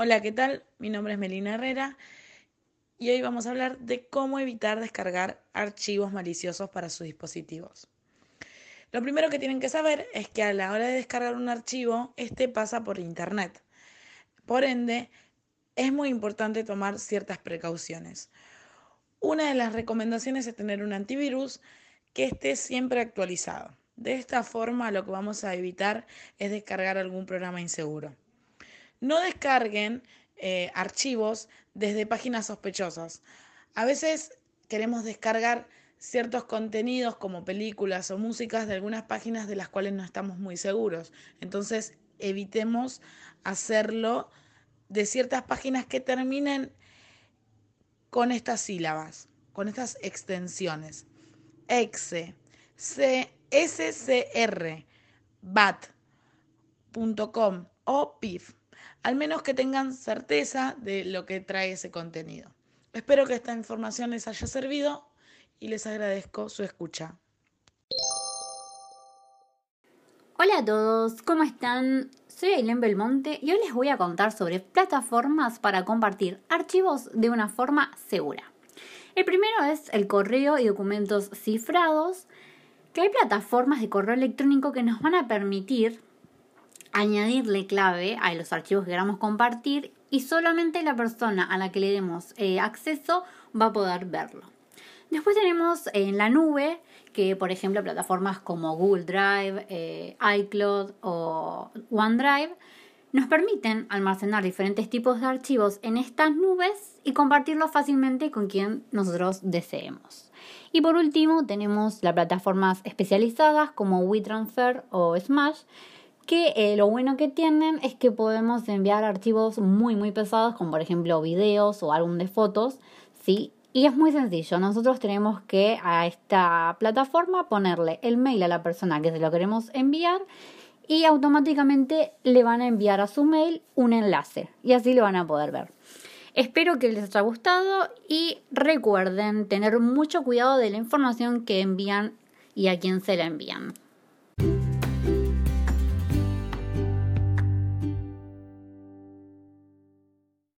Hola, ¿qué tal? Mi nombre es Melina Herrera y hoy vamos a hablar de cómo evitar descargar archivos maliciosos para sus dispositivos. Lo primero que tienen que saber es que a la hora de descargar un archivo, este pasa por internet. Por ende, es muy importante tomar ciertas precauciones. Una de las recomendaciones es tener un antivirus que esté siempre actualizado. De esta forma, lo que vamos a evitar es descargar algún programa inseguro. No descarguen eh, archivos desde páginas sospechosas. A veces queremos descargar ciertos contenidos como películas o músicas de algunas páginas de las cuales no estamos muy seguros. Entonces, evitemos hacerlo de ciertas páginas que terminen con estas sílabas, con estas extensiones. exe, scr, bat.com o pif al menos que tengan certeza de lo que trae ese contenido. Espero que esta información les haya servido y les agradezco su escucha. Hola a todos, ¿cómo están? Soy Aileen Belmonte y hoy les voy a contar sobre plataformas para compartir archivos de una forma segura. El primero es el correo y documentos cifrados, que hay plataformas de correo electrónico que nos van a permitir añadirle clave a los archivos que queramos compartir y solamente la persona a la que le demos eh, acceso va a poder verlo. Después tenemos en la nube que, por ejemplo, plataformas como Google Drive, eh, iCloud o OneDrive nos permiten almacenar diferentes tipos de archivos en estas nubes y compartirlos fácilmente con quien nosotros deseemos. Y por último tenemos las plataformas especializadas como WeTransfer o Smash que eh, lo bueno que tienen es que podemos enviar archivos muy muy pesados como por ejemplo videos o álbum de fotos, ¿sí? Y es muy sencillo, nosotros tenemos que a esta plataforma ponerle el mail a la persona que se lo queremos enviar y automáticamente le van a enviar a su mail un enlace y así lo van a poder ver. Espero que les haya gustado y recuerden tener mucho cuidado de la información que envían y a quién se la envían.